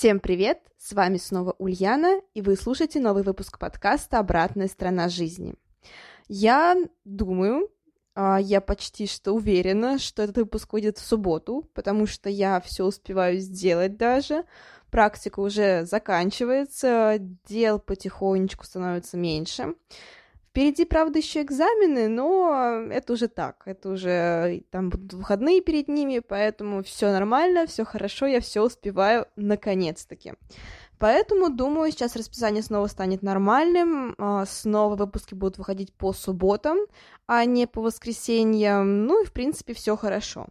Всем привет! С вами снова Ульяна, и вы слушаете новый выпуск подкаста «Обратная сторона жизни». Я думаю, а, я почти что уверена, что этот выпуск выйдет в субботу, потому что я все успеваю сделать даже. Практика уже заканчивается, дел потихонечку становится меньше. Впереди, правда, еще экзамены, но это уже так, это уже там будут выходные перед ними, поэтому все нормально, все хорошо, я все успеваю наконец-таки. Поэтому, думаю, сейчас расписание снова станет нормальным, а, снова выпуски будут выходить по субботам, а не по воскресеньям, ну и, в принципе, все хорошо.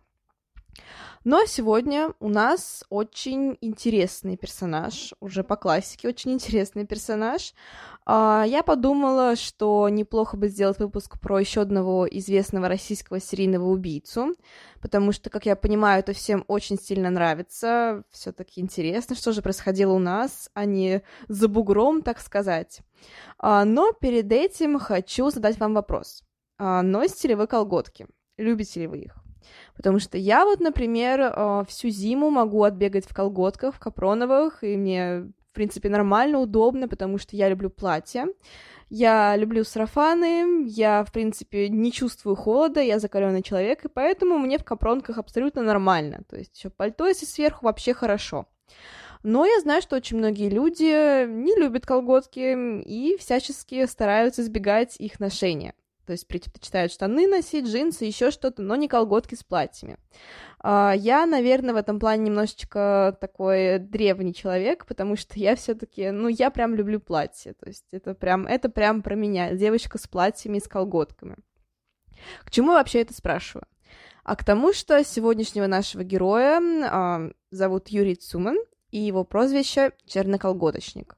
Но сегодня у нас очень интересный персонаж, уже по классике очень интересный персонаж. А, я подумала, что неплохо бы сделать выпуск про еще одного известного российского серийного убийцу, потому что, как я понимаю, это всем очень сильно нравится. Все-таки интересно, что же происходило у нас, а не за бугром, так сказать. А, но перед этим хочу задать вам вопрос. А, носите ли вы колготки? Любите ли вы их? Потому что я вот, например, э, всю зиму могу отбегать в колготках, в капроновых, и мне, в принципе, нормально, удобно, потому что я люблю платья. Я люблю сарафаны, я, в принципе, не чувствую холода, я закаленный человек, и поэтому мне в капронках абсолютно нормально. То есть еще пальто, если сверху, вообще хорошо. Но я знаю, что очень многие люди не любят колготки и всячески стараются избегать их ношения. То есть предпочитают штаны носить, джинсы, еще что-то, но не колготки с платьями. А, я, наверное, в этом плане немножечко такой древний человек, потому что я все-таки, ну, я прям люблю платье. То есть это прям, это прям про меня. Девочка с платьями и с колготками. К чему я вообще это спрашиваю? А к тому, что сегодняшнего нашего героя зовут Юрий Цуман, и его прозвище Черноколготочник.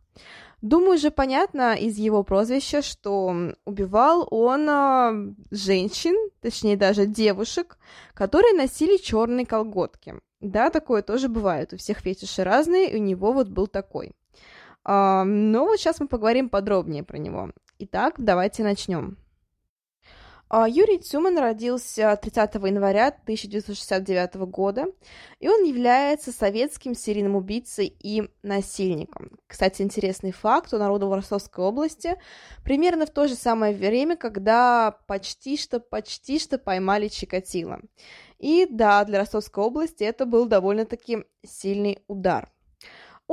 Думаю, же понятно из его прозвища, что убивал он а, женщин, точнее даже девушек, которые носили черные колготки. Да, такое тоже бывает. У всех фетиши разные, и у него вот был такой. А, но вот сейчас мы поговорим подробнее про него. Итак, давайте начнем. А, Юрий Цюман родился 30 января 1969 года, и он является советским серийным убийцей и насильником. Кстати, интересный факт, он родом в Ростовской области, примерно в то же самое время, когда почти что, почти что поймали Чикатило. И да, для Ростовской области это был довольно-таки сильный удар.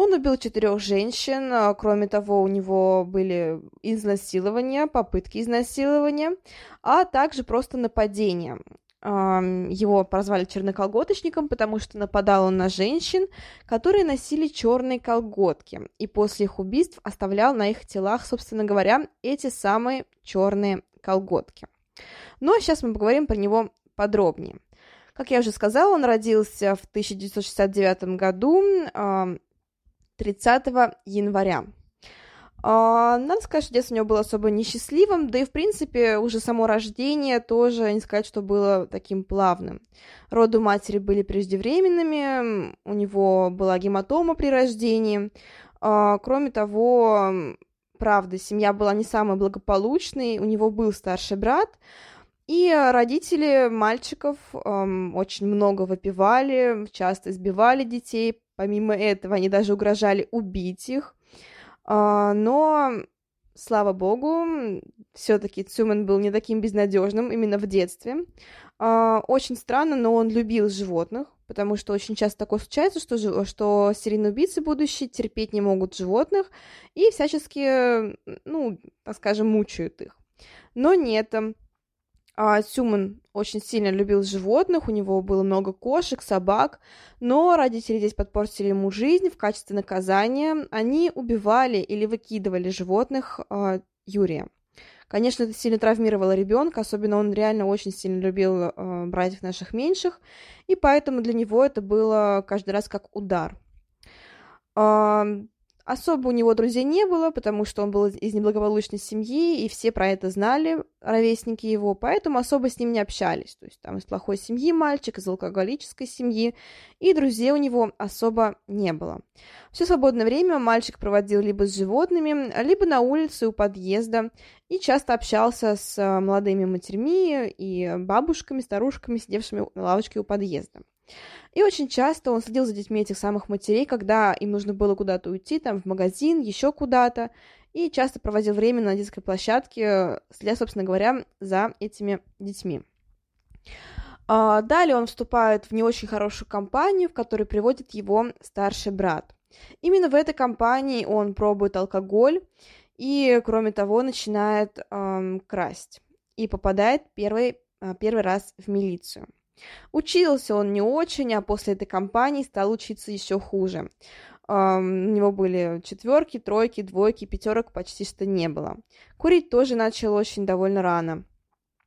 Он убил четырех женщин, а, кроме того, у него были изнасилования, попытки изнасилования, а также просто нападения. Его прозвали черноколготочником, потому что нападал он на женщин, которые носили черные колготки, и после их убийств оставлял на их телах, собственно говоря, эти самые черные колготки. Ну а сейчас мы поговорим про него подробнее. Как я уже сказала, он родился в 1969 году 30 января. А, надо сказать, что детство у него было особо несчастливым, да и, в принципе, уже само рождение тоже, не сказать, что было таким плавным. Роды матери были преждевременными, у него была гематома при рождении. А, кроме того, правда, семья была не самой благополучной, у него был старший брат, и родители мальчиков эм, очень много выпивали, часто избивали детей, Помимо этого, они даже угрожали убить их. А, но, слава богу, все-таки Цюман был не таким безнадежным именно в детстве. А, очень странно, но он любил животных, потому что очень часто такое случается, что, что серийные убийцы будущие терпеть не могут животных и всячески, ну, так скажем, мучают их. Но нет, а, Сюман очень сильно любил животных, у него было много кошек, собак, но родители здесь подпортили ему жизнь в качестве наказания. Они убивали или выкидывали животных а, Юрия. Конечно, это сильно травмировало ребенка, особенно он реально очень сильно любил э, братьев наших меньших, и поэтому для него это было каждый раз как удар. Э, Особо у него друзей не было, потому что он был из неблагополучной семьи, и все про это знали, ровесники его, поэтому особо с ним не общались. То есть там из плохой семьи мальчик, из алкоголической семьи, и друзей у него особо не было. Все свободное время мальчик проводил либо с животными, либо на улице у подъезда, и часто общался с э, молодыми матерьми и бабушками, старушками, сидевшими на лавочке у подъезда. И очень часто он следил за детьми этих самых матерей, когда им нужно было куда-то уйти, там, в магазин, еще куда-то, и часто проводил время на детской площадке, следя, собственно говоря, за этими детьми. А, далее он вступает в не очень хорошую компанию, в которой приводит его старший брат. Именно в этой компании он пробует алкоголь и, кроме того, начинает эм, красть и попадает первый, э, первый раз в милицию. Учился он не очень, а после этой кампании стал учиться еще хуже. У него были четверки, тройки, двойки, пятерок почти что не было. Курить тоже начал очень довольно рано.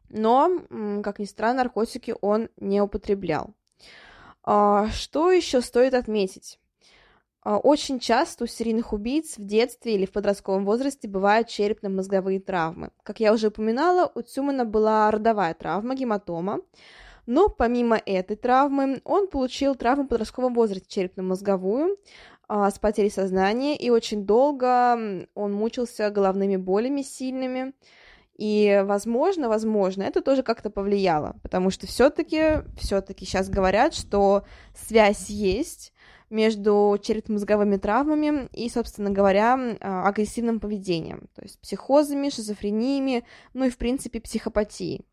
Но, как ни странно, наркотики он не употреблял. Uh, что еще стоит отметить? Uh, очень часто у серийных убийц в детстве или в подростковом возрасте бывают черепно-мозговые травмы. Как я уже упоминала, у Тюмана была родовая травма, гематома, но помимо этой травмы он получил травму в подростковом возрасте черепно-мозговую а, с потерей сознания, и очень долго он мучился головными болями сильными. И, возможно, возможно, это тоже как-то повлияло, потому что все-таки, все-таки сейчас говорят, что связь есть между черепно-мозговыми травмами и, собственно говоря, а, агрессивным поведением, то есть психозами, шизофрениями, ну и, в принципе, психопатией.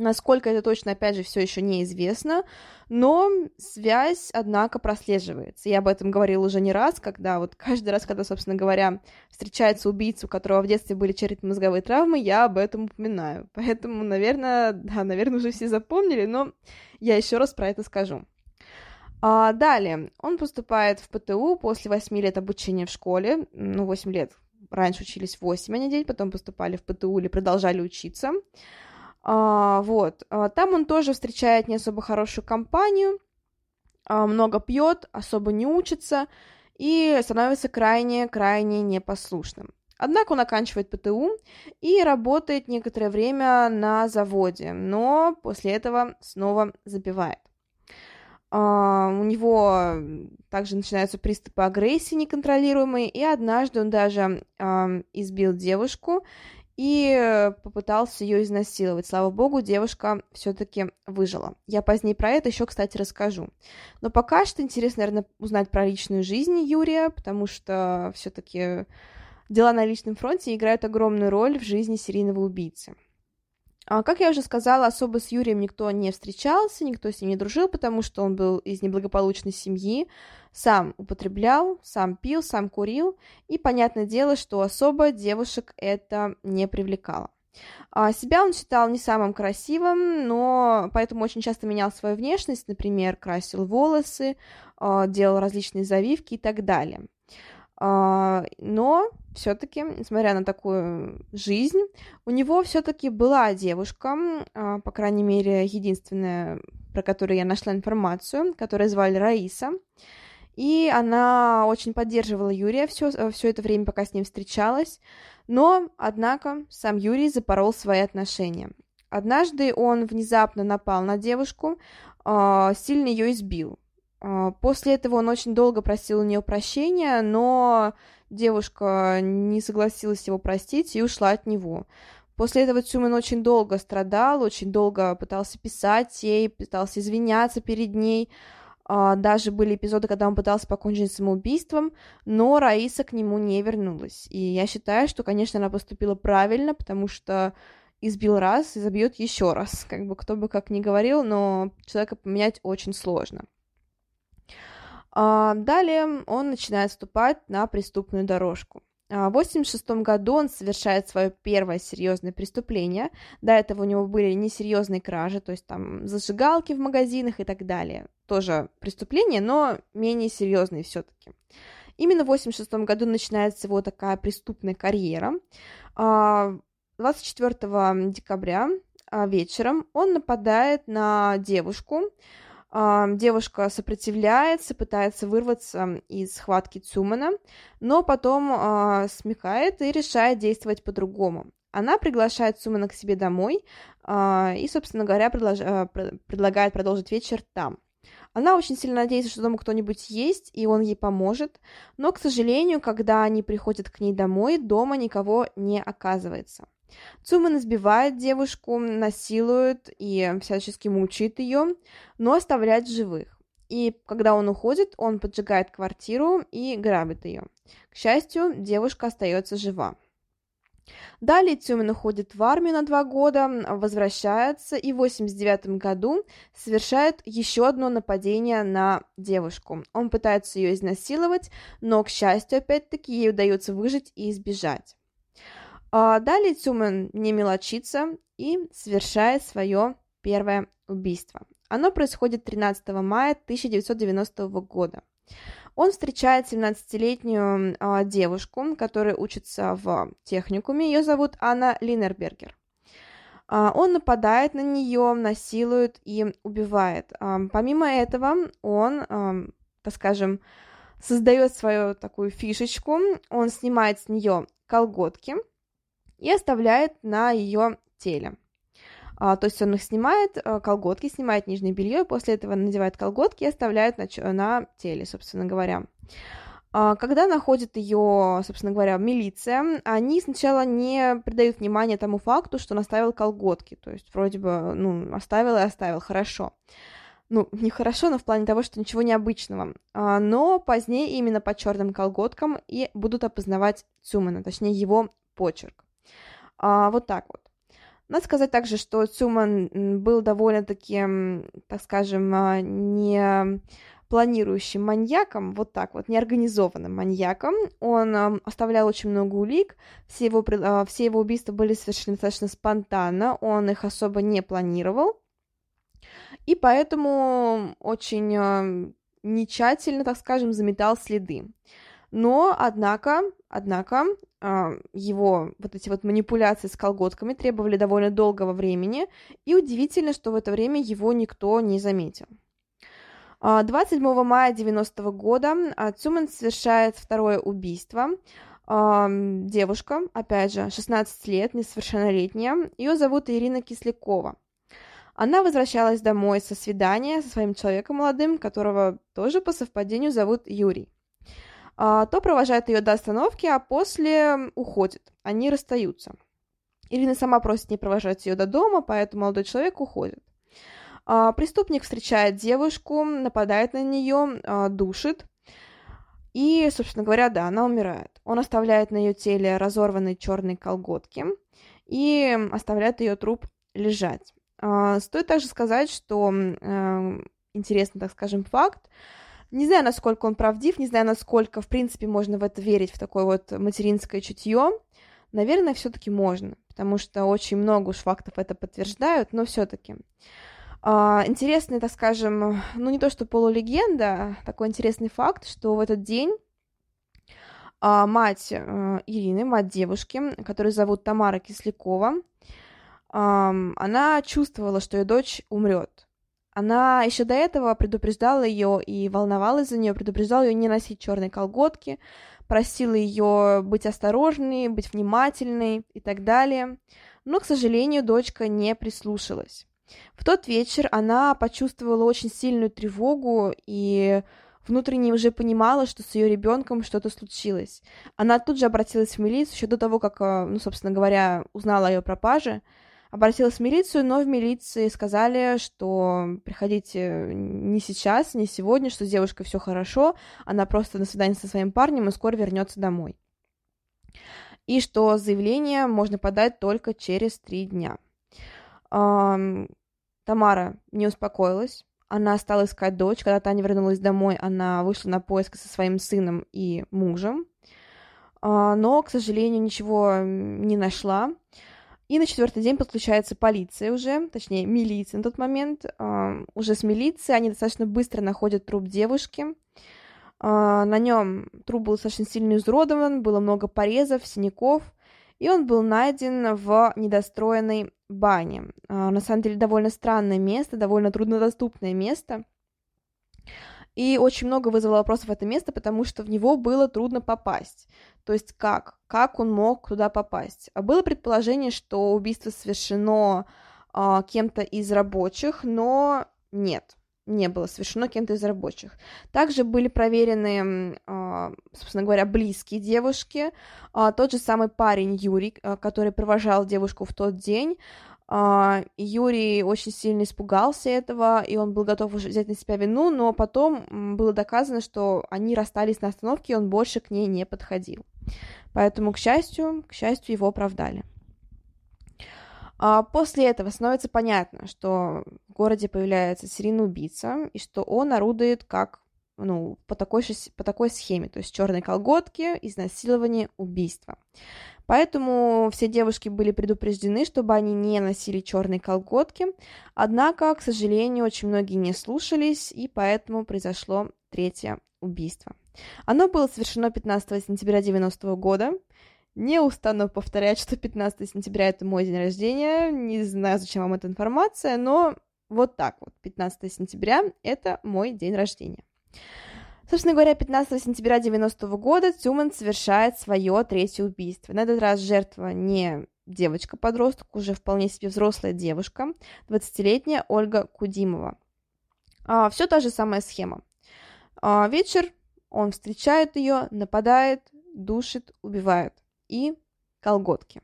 Насколько это точно, опять же, все еще неизвестно, но связь, однако, прослеживается. Я об этом говорила уже не раз, когда вот каждый раз, когда, собственно говоря, встречается убийца, у которого в детстве были черепно-мозговые травмы, я об этом упоминаю. Поэтому, наверное, да, наверное, уже все запомнили, но я еще раз про это скажу. А, далее, он поступает в ПТУ после 8 лет обучения в школе, ну, 8 лет, раньше учились 8, а не 9, потом поступали в ПТУ или продолжали учиться. А, вот. А, там он тоже встречает не особо хорошую компанию, а, много пьет, особо не учится и становится крайне-крайне непослушным. Однако он оканчивает ПТУ и работает некоторое время на заводе, но после этого снова забивает. Uh, у него также начинаются приступы агрессии неконтролируемые, и однажды он даже избил девушку и попытался ее изнасиловать. Слава богу, девушка все-таки выжила. Я позднее про это еще, кстати, расскажу. Но пока что интересно, наверное, узнать про личную жизнь Юрия, потому что все-таки дела на личном фронте играют огромную роль в жизни серийного убийцы. А, как я уже сказала, особо с Юрием никто не встречался, никто с ним не дружил, потому что он был из неблагополучной семьи, сам употреблял, сам пил, сам курил, и понятное дело, что особо девушек это не привлекало. А себя он считал не самым красивым, но поэтому очень часто менял свою внешность, например, красил волосы, а, делал различные завивки и так далее. Но все-таки, несмотря на такую жизнь, у него все-таки была девушка, а, по крайней мере, единственная, про которую я нашла информацию, которую звали Раиса. И она очень поддерживала Юрия все, все это время, пока с ним встречалась. Но, однако, сам Юрий запорол свои отношения. Однажды он внезапно напал на девушку, а, сильно ее избил. А, после этого он очень долго просил у нее прощения, но девушка не согласилась его простить и ушла от него. После этого Цюмен очень долго страдал, очень долго пытался писать ей, пытался извиняться перед ней. А, даже были эпизоды, когда он пытался покончить самоубийством, но Раиса к нему не вернулась. И я считаю, что, конечно, она поступила правильно, потому что избил раз и забьет еще раз. Как бы кто бы как ни говорил, но человека поменять очень сложно. А, далее он начинает вступать на преступную дорожку. А, в 1986 году он совершает свое первое серьезное преступление. До этого у него были несерьезные кражи, то есть там зажигалки в магазинах и так далее. Тоже преступления, но менее серьезные все-таки. Именно в 1986 году начинается его такая преступная карьера. 24 а, декабря вечером он нападает на девушку, Девушка сопротивляется, пытается вырваться из схватки Цумана, но потом э, смекает и решает действовать по-другому. Она приглашает Цумана к себе домой э, и, собственно говоря, предлагает продолжить вечер там. Она очень сильно надеется, что дома кто-нибудь есть, и он ей поможет, но, к сожалению, когда они приходят к ней домой, дома никого не оказывается. Цуман избивает девушку, насилует и всячески мучает ее, но оставляет живых. И когда он уходит, он поджигает квартиру и грабит ее. К счастью, девушка остается жива. Далее Тюмин уходит в армию на два года, возвращается и в 89 году совершает еще одно нападение на девушку. Он пытается ее изнасиловать, но, к счастью, опять-таки, ей удается выжить и избежать. А далее Тюмен не мелочится и совершает свое первое убийство. Оно происходит 13 мая 1990 года. Он встречает 17-летнюю э, девушку, которая учится в техникуме. Ее зовут Анна Линербергер. Э, он нападает на нее, насилует и убивает. Э, помимо этого, он, э, так скажем, создает свою такую фишечку. Он снимает с нее колготки – и оставляет на ее теле. А, то есть он их снимает, а, колготки, снимает нижнее белье, после этого надевает колготки и оставляет на, на теле, собственно говоря. А, когда находит ее, собственно говоря, милиция, они сначала не придают внимания тому факту, что он оставил колготки. То есть вроде бы, ну, оставил и оставил, хорошо. Ну, не хорошо, но в плане того, что ничего необычного. А, но позднее именно по черным колготкам и будут опознавать Цумана, точнее его почерк. А, вот так вот. Надо сказать также, что Цуман был довольно-таки, так скажем, а, не планирующим маньяком, вот так вот, неорганизованным маньяком. Он оставлял очень много улик, все его, а, все его убийства были совершены достаточно спонтанно, он их особо не планировал, и поэтому очень нечательно, так скажем, заметал следы. Но, однако, однако, а, его вот эти вот манипуляции с колготками требовали довольно долгого времени, и удивительно, что в это время его никто не заметил. 27 а, мая 90 -го года Цуман совершает второе убийство. А, девушка, опять же, 16 лет, несовершеннолетняя, ее зовут Ирина Кислякова. Она возвращалась домой со свидания со своим человеком молодым, которого тоже по совпадению зовут Юрий. А, то провожает ее до остановки, а после уходит. Они расстаются. Ирина сама просит не провожать ее до дома, поэтому молодой человек уходит. А, преступник встречает девушку, нападает на нее, а, душит. И, собственно говоря, да, она умирает. Он оставляет на ее теле разорванные черные колготки и оставляет ее труп лежать. Стоит также сказать, что э, интересный, так скажем, факт, не знаю, насколько он правдив, не знаю, насколько, в принципе, можно в это верить, в такое вот материнское чутье. Наверное, все-таки можно, потому что очень много уж фактов это подтверждают, но все-таки. А, интересный, так скажем, ну не то что полулегенда, а такой интересный факт, что в этот день а, мать а, Ирины, мать девушки, которую зовут Тамара Кислякова, она чувствовала, что ее дочь умрет. Она еще до этого предупреждала ее и волновалась за нее, предупреждала ее не носить черные колготки, просила ее быть осторожной, быть внимательной и так далее. Но, к сожалению, дочка не прислушалась. В тот вечер она почувствовала очень сильную тревогу и внутренне уже понимала, что с ее ребенком что-то случилось. Она тут же обратилась в милицию еще до того, как, э, ну, собственно говоря, узнала о ее пропаже обратилась в милицию, но в милиции сказали, что приходите не сейчас, не сегодня, что с девушкой все хорошо, она просто на свидание со своим парнем и скоро вернется домой. И что заявление можно подать только через три дня. Тамара не успокоилась, она стала искать дочь. Когда Таня вернулась домой, она вышла на поиск со своим сыном и мужем, а, но, к сожалению, ничего не нашла. И на четвертый день подключается полиция уже, точнее, милиция на тот момент. Уже с милицией они достаточно быстро находят труп девушки. Uh, на нем труп был достаточно сильно изуродован, было много порезов, синяков, и он был найден в недостроенной бане. Uh, на самом деле довольно странное место, довольно труднодоступное место. И очень много вызвало вопросов это место, потому что в него было трудно попасть. То есть как? Как он мог туда попасть? А было предположение, что убийство совершено а, кем-то из рабочих, но нет, не было совершено кем-то из рабочих. Также были проверены, а, собственно говоря, близкие девушки. А, тот же самый парень Юрий, который провожал девушку в тот день, Юрий очень сильно испугался этого, и он был готов уже взять на себя вину, но потом было доказано, что они расстались на остановке, и он больше к ней не подходил. Поэтому, к счастью, к счастью, его оправдали. А после этого становится понятно, что в городе появляется серийный убийца, и что он орудует как ну, по такой, по такой схеме, то есть черные колготки, изнасилование, убийство. Поэтому все девушки были предупреждены, чтобы они не носили черные колготки. Однако, к сожалению, очень многие не слушались, и поэтому произошло третье убийство. Оно было совершено 15 сентября 90 года. Не устану повторять, что 15 сентября это мой день рождения. Не знаю, зачем вам эта информация, но вот так вот. 15 сентября это мой день рождения. Собственно говоря, 15 сентября 90 -го года Тюман совершает свое третье убийство. На этот раз жертва не девочка-подросток, уже вполне себе взрослая девушка, 20-летняя Ольга Кудимова. А, все та же самая схема. А, вечер, он встречает ее, нападает, душит, убивает. И колготки.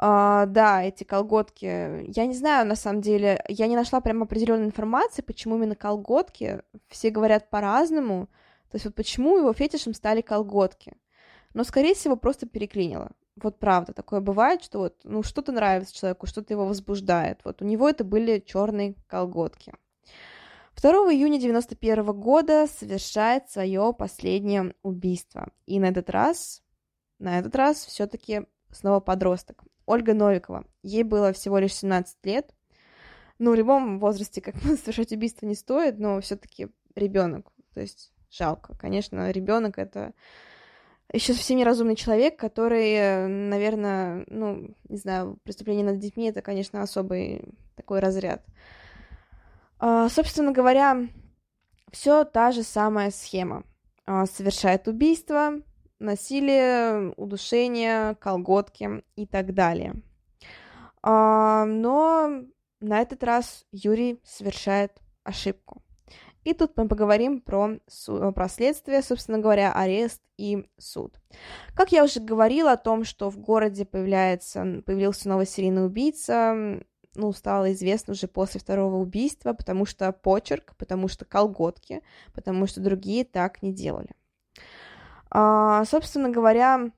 Uh, да, эти колготки. Я не знаю, на самом деле, я не нашла прям определенной информации, почему именно колготки. Все говорят по-разному. То есть вот почему его фетишем стали колготки. Но, скорее всего, просто переклинило. Вот правда, такое бывает, что вот, ну, что-то нравится человеку, что-то его возбуждает. Вот у него это были черные колготки. 2 июня 91 года совершает свое последнее убийство. И на этот раз, на этот раз все-таки снова подросток. Ольга Новикова. Ей было всего лишь 17 лет. Ну, в любом возрасте, как бы, совершать убийство не стоит, но все-таки ребенок. То есть жалко. Конечно, ребенок это еще совсем неразумный человек, который, наверное, ну, не знаю, преступление над детьми это, конечно, особый такой разряд. А, собственно говоря, все та же самая схема. А, совершает убийство, насилие, удушение, колготки и так далее. А, но на этот раз Юрий совершает ошибку. И тут мы поговорим про, про следствие, собственно говоря, арест и суд. Как я уже говорила о том, что в городе появляется, появился новый серийный убийца, ну, стало известно уже после второго убийства, потому что почерк, потому что колготки, потому что другие так не делали. А, собственно говоря,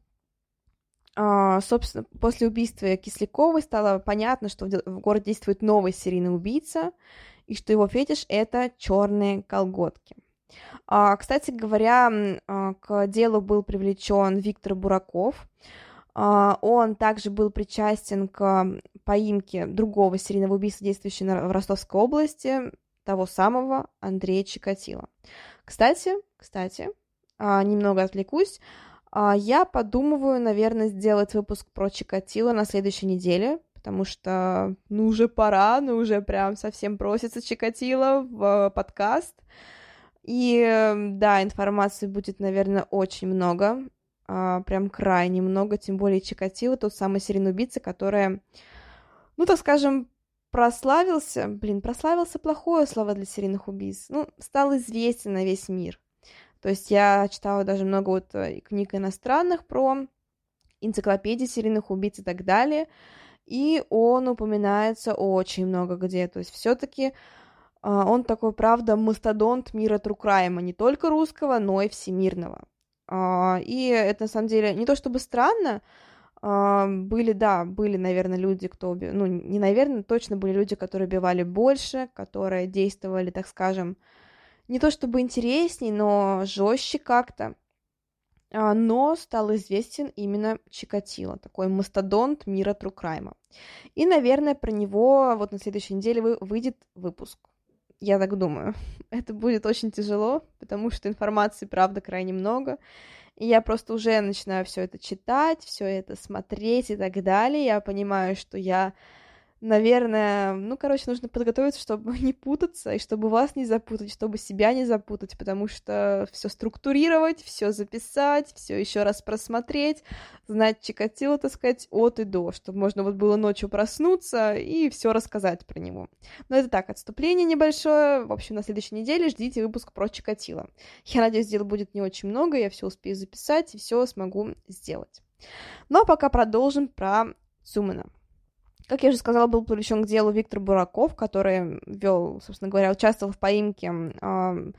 а, собственно, после убийства Кисляковой стало понятно, что в городе действует новый серийный убийца, и что его фетиш — это черные колготки. А, кстати говоря, а, к делу был привлечен Виктор Бураков. А, он также был причастен к поимке другого серийного убийства, действующего в Ростовской области, того самого Андрея Чикатила. Кстати, кстати, а, немного отвлекусь. А, я подумываю, наверное, сделать выпуск про Чикатило на следующей неделе, потому что, ну, уже пора, ну, уже прям совсем просится Чикатило в подкаст. И, да, информации будет, наверное, очень много, а, прям крайне много, тем более Чикатило, тот самый серийный который, ну, так скажем, прославился, блин, прославился плохое слово для серийных убийц, ну, стал известен на весь мир. То есть я читала даже много вот э, книг иностранных про энциклопедии серийных убийц и так далее, и он упоминается очень много где. То есть все-таки а, он такой, правда, мастодонт мира Трукрайма, не только русского, но и всемирного. А, и это на самом деле не то чтобы странно, а, были, да, были, наверное, люди, кто убил, ну, не наверное, точно были люди, которые убивали больше, которые действовали, так скажем, не то чтобы интересней, но жестче как-то. А, но стал известен именно Чикатило, такой мастодонт мира Трукрайма. И, наверное, про него вот на следующей неделе выйдет выпуск. Я так думаю. Это будет очень тяжело, потому что информации, правда, крайне много. И я просто уже начинаю все это читать, все это смотреть и так далее. Я понимаю, что я наверное, ну, короче, нужно подготовиться, чтобы не путаться, и чтобы вас не запутать, чтобы себя не запутать, потому что все структурировать, все записать, все еще раз просмотреть, знать Чикатило, так сказать, от и до, чтобы можно вот было ночью проснуться и все рассказать про него. Но это так, отступление небольшое. В общем, на следующей неделе ждите выпуск про Чикатило. Я надеюсь, дел будет не очень много, я все успею записать и все смогу сделать. Но ну, а пока продолжим про Цумана. Как я уже сказала, был привлечен к делу Виктор Бураков, который вел, собственно говоря, участвовал в поимке э,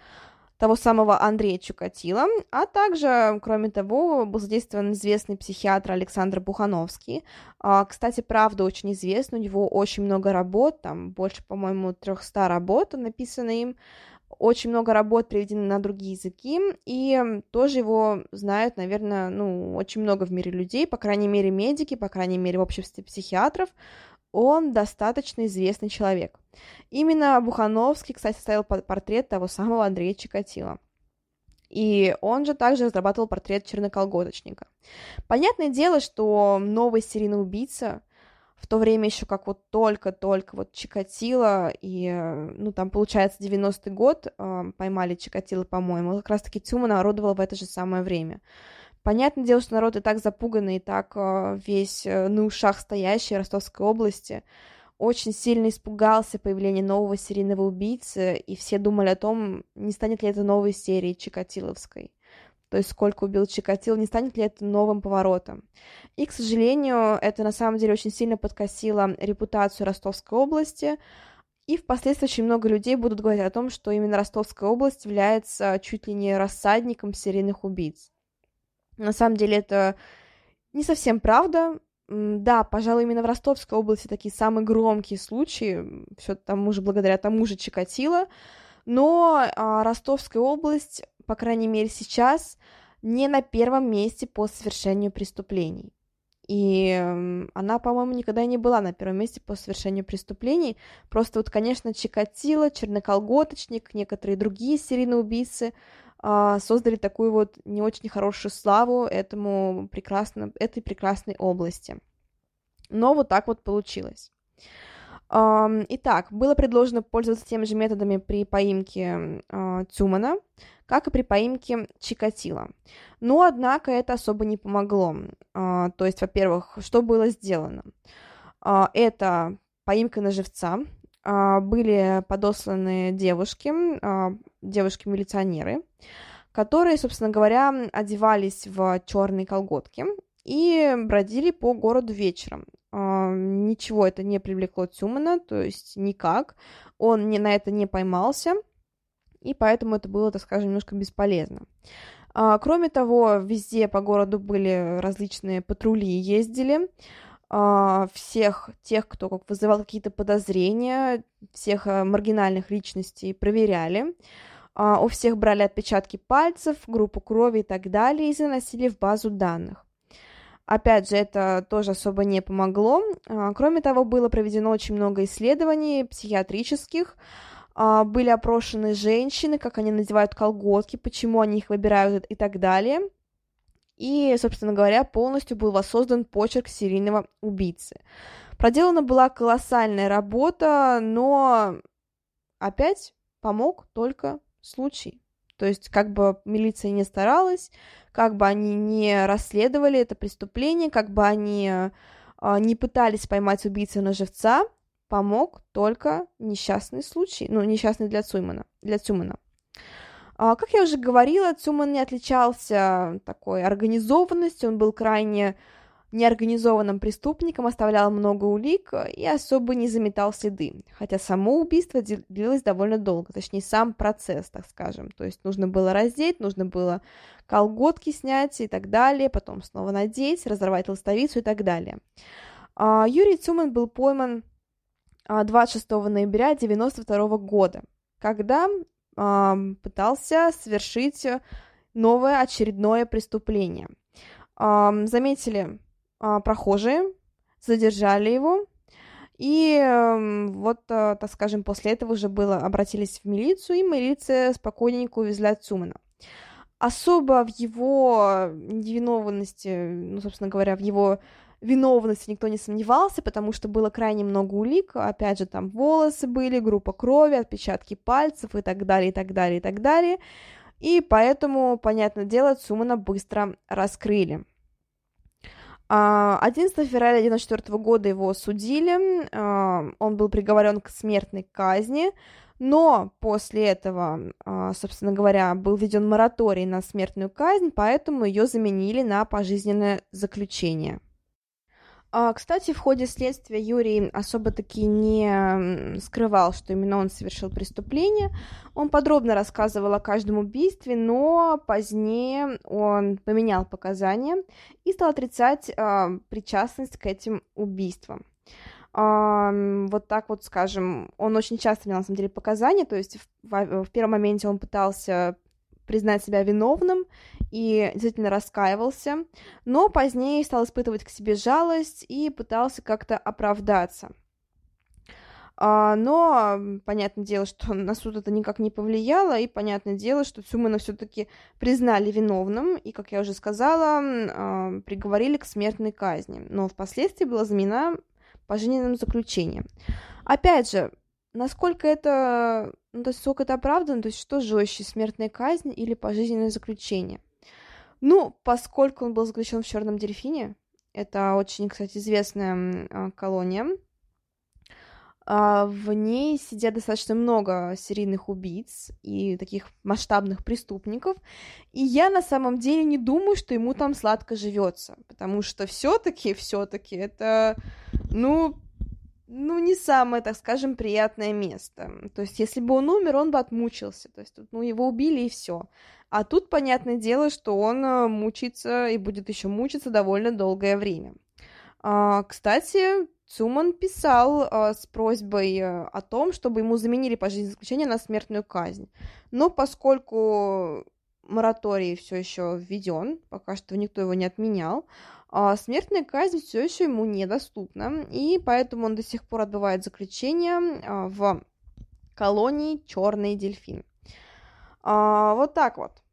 того самого Андрея Чукатила, а также, кроме того, был задействован известный психиатр Александр Бухановский. Э, кстати, правда очень известный, у него очень много работ, там больше, по-моему, 300 работ написано им, очень много работ переведены на другие языки, и тоже его знают, наверное, ну, очень много в мире людей, по крайней мере, медики, по крайней мере, в обществе психиатров, он достаточно известный человек. Именно Бухановский, кстати, ставил портрет того самого Андрея Чикатила. И он же также разрабатывал портрет черноколготочника. Понятное дело, что новый серийный убийца — в то время еще как вот только-только вот Чикатило, и, ну, там, получается, 90-й год э, поймали Чикатило, по-моему, как раз-таки Тюма народовала в это же самое время. Понятное дело, что народ и так запуганный, и так э, весь э, на ушах стоящий Ростовской области очень сильно испугался появления нового серийного убийцы, и все думали о том, не станет ли это новой серией Чикатиловской то есть сколько убил Чикатил, не станет ли это новым поворотом. И, к сожалению, это на самом деле очень сильно подкосило репутацию Ростовской области, и впоследствии очень много людей будут говорить о том, что именно Ростовская область является чуть ли не рассадником серийных убийц. На самом деле это не совсем правда. Да, пожалуй, именно в Ростовской области такие самые громкие случаи, все тому же благодаря тому же Чикатило, но а, Ростовская область по крайней мере сейчас, не на первом месте по совершению преступлений. И она, по-моему, никогда не была на первом месте по совершению преступлений. Просто вот, конечно, Чикатило, Черноколготочник, некоторые другие серийные убийцы э, создали такую вот не очень хорошую славу этому прекрасно, этой прекрасной области. Но вот так вот получилось. Итак, было предложено пользоваться теми же методами при поимке э, Цумана, как и при поимке Чикатила. Но, однако, это особо не помогло. Э, то есть, во-первых, что было сделано? Э, это поимка на живца, э, были подосланы девушки, девушки-милиционеры, которые, собственно говоря, одевались в черные колготки и бродили по городу вечером. Ничего это не привлекло Тюмана, то есть никак. Он не, на это не поймался, и поэтому это было, так скажем, немножко бесполезно. Uh, кроме того, везде по городу были различные патрули, ездили. Uh, всех тех, кто как вызывал какие-то подозрения, всех э, маргинальных личностей проверяли. У всех брали отпечатки пальцев, группу крови и так далее и заносили в базу данных. Опять же, это тоже особо не помогло. А, кроме того, было проведено очень много исследований психиатрических, а, были опрошены женщины, как они надевают колготки, почему они их выбирают и так далее. И, собственно говоря, полностью был воссоздан почерк серийного убийцы. Проделана была колоссальная работа, но опять помог только случай. То есть, как бы милиция не старалась, как бы они не расследовали это преступление, как бы они э, не пытались поймать убийцу на живца, помог только несчастный случай, ну, несчастный для Цумана, для Цумана. А, как я уже говорила, Цуман не отличался такой организованностью, он был крайне неорганизованным преступником, оставлял много улик и особо не заметал следы. Хотя само убийство длилось довольно долго, точнее, сам процесс, так скажем. То есть нужно было раздеть, нужно было колготки снять и так далее, потом снова надеть, разорвать ластовицу и так далее. А, Юрий Цуман был пойман 26 а, ноября 1992 года, когда пытался совершить новое очередное преступление. Заметили а, прохожие, задержали его, и э, вот, э, так скажем, после этого уже было, обратились в милицию, и милиция спокойненько увезла Цумана. Особо в его невиновности, ну, собственно говоря, в его виновности никто не сомневался, потому что было крайне много улик, опять же, там волосы были, группа крови, отпечатки пальцев и так далее, и так далее, и так далее, и поэтому, понятное дело, Цумана быстро раскрыли. 11 а, февраля 1994 года его судили, а, он был приговорен к смертной казни, но после этого, а, собственно говоря, был введен мораторий на смертную казнь, поэтому ее заменили на пожизненное заключение. А, кстати, в ходе следствия Юрий особо-таки не скрывал, что именно он совершил преступление. Он подробно рассказывал о каждом убийстве, но позднее он поменял показания и стал отрицать э, причастность к этим убийствам вот так вот, скажем, он очень часто менял, на самом деле, показания, то есть в первом моменте он пытался признать себя виновным и действительно раскаивался, но позднее стал испытывать к себе жалость и пытался как-то оправдаться. А, но понятное дело, что на суд это никак не повлияло, и понятное дело, что Цумана все-таки признали виновным, и, как я уже сказала, а, приговорили к смертной казни. Но впоследствии была заменена пожизненным заключением. Опять же, насколько это, ну, то есть сколько это оправдано, то есть что жестче, смертная казнь или пожизненное заключение? Ну, поскольку он был заключен в Черном дельфине, это очень, кстати, известная колония, э, в ней сидят достаточно много серийных убийц и таких масштабных преступников, и я на самом деле не думаю, что ему там сладко живется, потому что все-таки, все-таки это ну, ну, не самое, так скажем, приятное место. То есть, если бы он умер, он бы отмучился. То есть, ну, его убили и все. А тут, понятное дело, что он э, мучится и будет еще мучиться довольно долгое время. А, кстати, Цуман писал а, с просьбой э, о том, чтобы ему заменили пожизненное заключение на смертную казнь. Но поскольку мораторий все еще введен, пока что никто его не отменял, а смертная казнь все еще ему недоступна, и поэтому он до сих пор отбывает заключение а, в колонии Черный дельфин. А, вот так вот.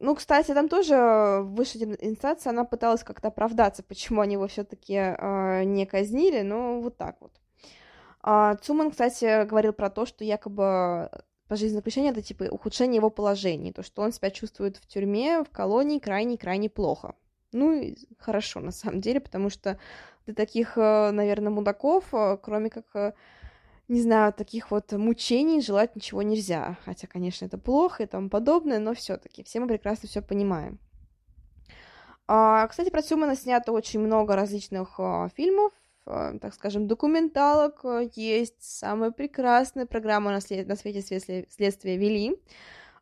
Ну, кстати, там тоже высшая инстанция, она пыталась как-то оправдаться, почему они его все-таки не казнили, но вот так вот. Цуман, кстати, говорил про то, что якобы пожизненное заключение это типа ухудшение его положения, то, что он себя чувствует в тюрьме, в колонии крайне-крайне плохо. Ну, хорошо, на самом деле, потому что для таких, э, наверное, мудаков, э, кроме как, э, не знаю, таких вот мучений желать ничего нельзя. Хотя, конечно, это плохо и тому подобное, но все таки все мы прекрасно все понимаем. А, кстати, про Сюмана снято очень много различных фильмов, так скажем, документалок. Есть самая прекрасная программа на, след... на свете следствия вели.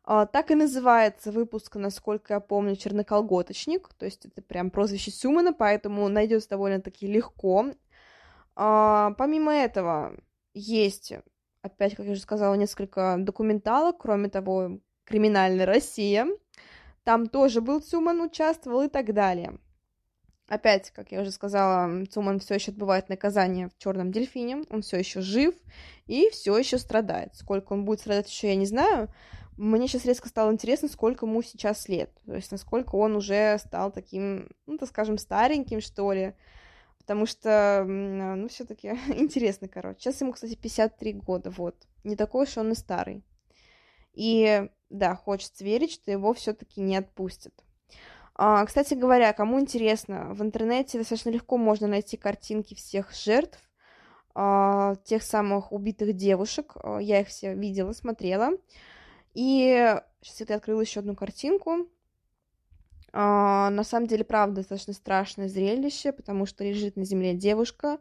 А, так и называется выпуск, насколько я помню, «Черноколготочник», то есть это прям прозвище Сюмана, поэтому найдется довольно-таки легко. А, помимо этого, есть, опять, как я уже сказала, несколько документалок, кроме того, «Криминальная Россия», там тоже был Цуман, участвовал и так далее. Опять, как я уже сказала, Цуман все еще отбывает наказание в черном дельфине, он все еще жив и все еще страдает. Сколько он будет страдать еще, я не знаю, мне сейчас резко стало интересно, сколько ему сейчас лет. То есть, насколько он уже стал таким, ну, так скажем, стареньким, что ли. Потому что, ну, все таки интересно, короче. Сейчас ему, кстати, 53 года, вот. Не такой уж он и старый. И, да, хочется верить, что его все таки не отпустят. А, кстати говоря, кому интересно, в интернете достаточно легко можно найти картинки всех жертв, а, тех самых убитых девушек. А, я их все видела, смотрела. И сейчас я открыла еще одну картинку. На самом деле, правда, достаточно страшное зрелище, потому что лежит на земле девушка,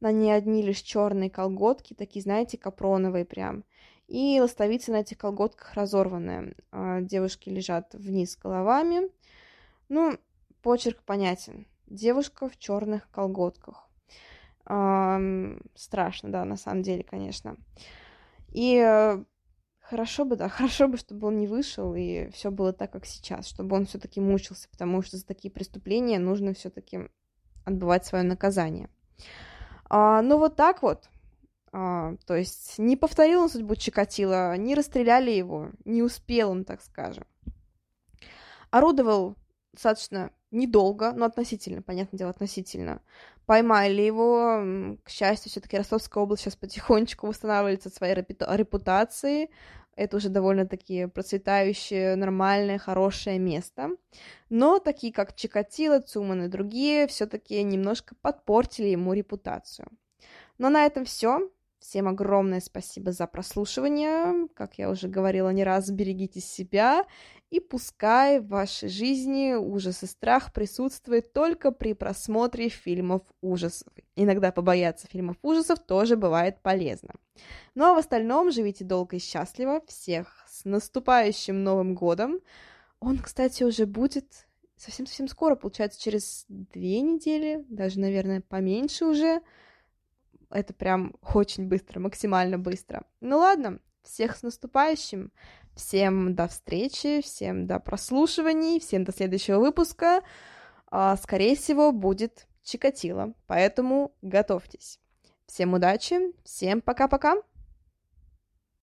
на ней одни лишь черные колготки, такие, знаете, капроновые прям. И ластовица на этих колготках разорванная. А, девушки лежат вниз головами. Ну, почерк понятен. Девушка в черных колготках. А, страшно, да, на самом деле, конечно. И э, Хорошо бы, да, хорошо бы, чтобы он не вышел, и все было так, как сейчас, чтобы он все-таки мучился, потому что за такие преступления нужно все-таки отбывать свое наказание. А, ну, вот так вот. А, то есть не повторил он судьбу Чикатила, не расстреляли его, не успел он, так скажем. Орудовал достаточно недолго, но относительно, понятное дело, относительно. Поймали его, к счастью, все-таки Ростовская область сейчас потихонечку восстанавливается от своей репутации, это уже довольно-таки процветающее, нормальное, хорошее место. Но такие, как Чикатило, Цуман и другие, все-таки немножко подпортили ему репутацию. Но на этом все. Всем огромное спасибо за прослушивание. Как я уже говорила не раз, берегите себя. И пускай в вашей жизни ужас и страх присутствует только при просмотре фильмов ужасов. Иногда побояться фильмов ужасов тоже бывает полезно. Ну а в остальном живите долго и счастливо. Всех с наступающим Новым годом. Он, кстати, уже будет совсем-совсем скоро, получается, через две недели, даже, наверное, поменьше уже. Это прям очень быстро, максимально быстро. Ну ладно, всех с наступающим. Всем до встречи, всем до прослушиваний, всем до следующего выпуска. А, скорее всего, будет Чикатило, поэтому готовьтесь. Всем удачи, всем пока-пока.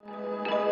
thank you